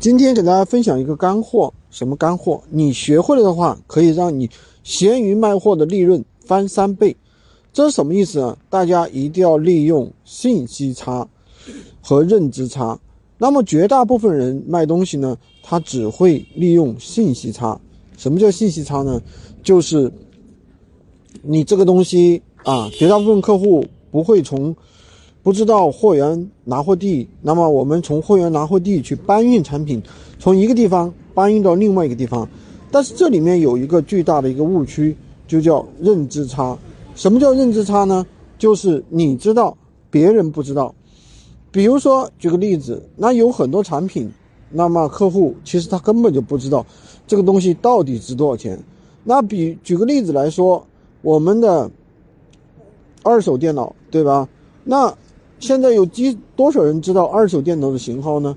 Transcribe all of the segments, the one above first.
今天给大家分享一个干货，什么干货？你学会了的话，可以让你闲鱼卖货的利润翻三倍。这是什么意思呢？大家一定要利用信息差和认知差。那么绝大部分人卖东西呢，他只会利用信息差。什么叫信息差呢？就是你这个东西啊，绝大部分客户不会从。不知道货源拿货地，那么我们从货源拿货地去搬运产品，从一个地方搬运到另外一个地方，但是这里面有一个巨大的一个误区，就叫认知差。什么叫认知差呢？就是你知道，别人不知道。比如说，举个例子，那有很多产品，那么客户其实他根本就不知道这个东西到底值多少钱。那比举个例子来说，我们的二手电脑，对吧？那现在有几多少人知道二手电脑的型号呢？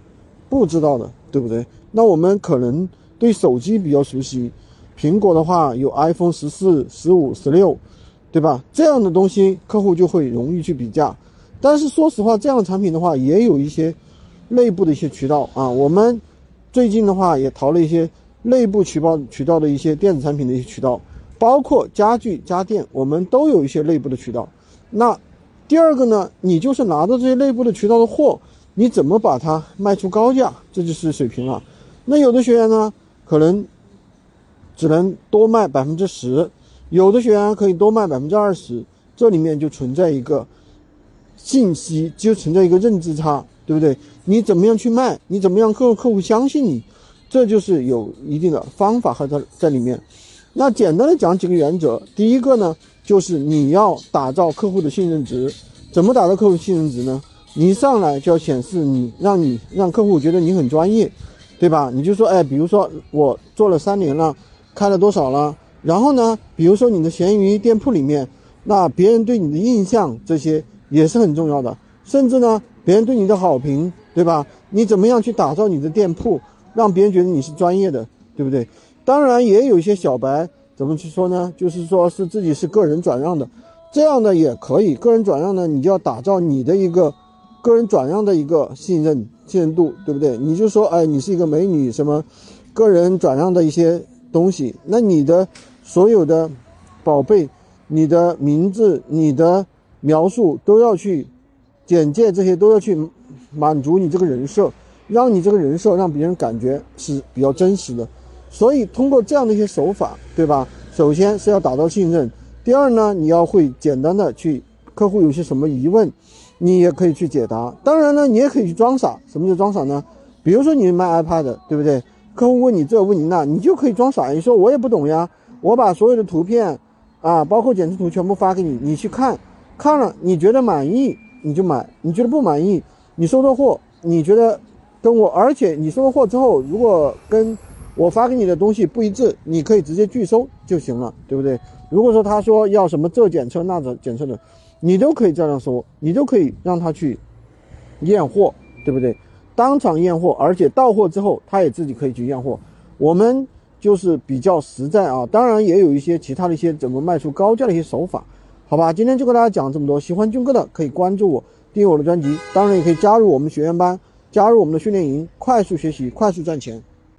不知道的，对不对？那我们可能对手机比较熟悉，苹果的话有 iPhone 十四、十五、十六，对吧？这样的东西客户就会容易去比价。但是说实话，这样的产品的话也有一些内部的一些渠道啊。我们最近的话也淘了一些内部渠道渠道的一些电子产品的一些渠道，包括家具家电，我们都有一些内部的渠道。那。第二个呢，你就是拿到这些内部的渠道的货，你怎么把它卖出高价，这就是水平了。那有的学员呢，可能只能多卖百分之十，有的学员可以多卖百分之二十，这里面就存在一个信息，就存在一个认知差，对不对？你怎么样去卖？你怎么样客客户相信你？这就是有一定的方法和在在里面。那简单的讲几个原则，第一个呢。就是你要打造客户的信任值，怎么打造客户信任值呢？你一上来就要显示你，让你让客户觉得你很专业，对吧？你就说，哎，比如说我做了三年了，开了多少了？然后呢，比如说你的闲鱼店铺里面，那别人对你的印象这些也是很重要的，甚至呢，别人对你的好评，对吧？你怎么样去打造你的店铺，让别人觉得你是专业的，对不对？当然也有一些小白。怎么去说呢？就是说是自己是个人转让的，这样的也可以。个人转让呢，你就要打造你的一个个人转让的一个信任信任度，对不对？你就说，哎，你是一个美女，什么个人转让的一些东西，那你的所有的宝贝、你的名字、你的描述都要去简介，这些都要去满足你这个人设，让你这个人设让别人感觉是比较真实的。所以，通过这样的一些手法，对吧？首先是要打造信任，第二呢，你要会简单的去客户有些什么疑问，你也可以去解答。当然呢，你也可以去装傻。什么叫装傻呢？比如说你卖 iPad，对不对？客户问你这问你那，你就可以装傻。你说我也不懂呀，我把所有的图片啊，包括检测图全部发给你，你去看，看了你觉得满意你就买，你觉得不满意，你收到货你觉得跟我，而且你收到货之后，如果跟我发给你的东西不一致，你可以直接拒收就行了，对不对？如果说他说要什么这检测那检检测的，你都可以这样说，你都可以让他去验货，对不对？当场验货，而且到货之后他也自己可以去验货。我们就是比较实在啊，当然也有一些其他的一些怎么卖出高价的一些手法，好吧？今天就跟大家讲这么多，喜欢军哥的可以关注我，订阅我的专辑，当然也可以加入我们学员班，加入我们的训练营，快速学习，快速赚钱。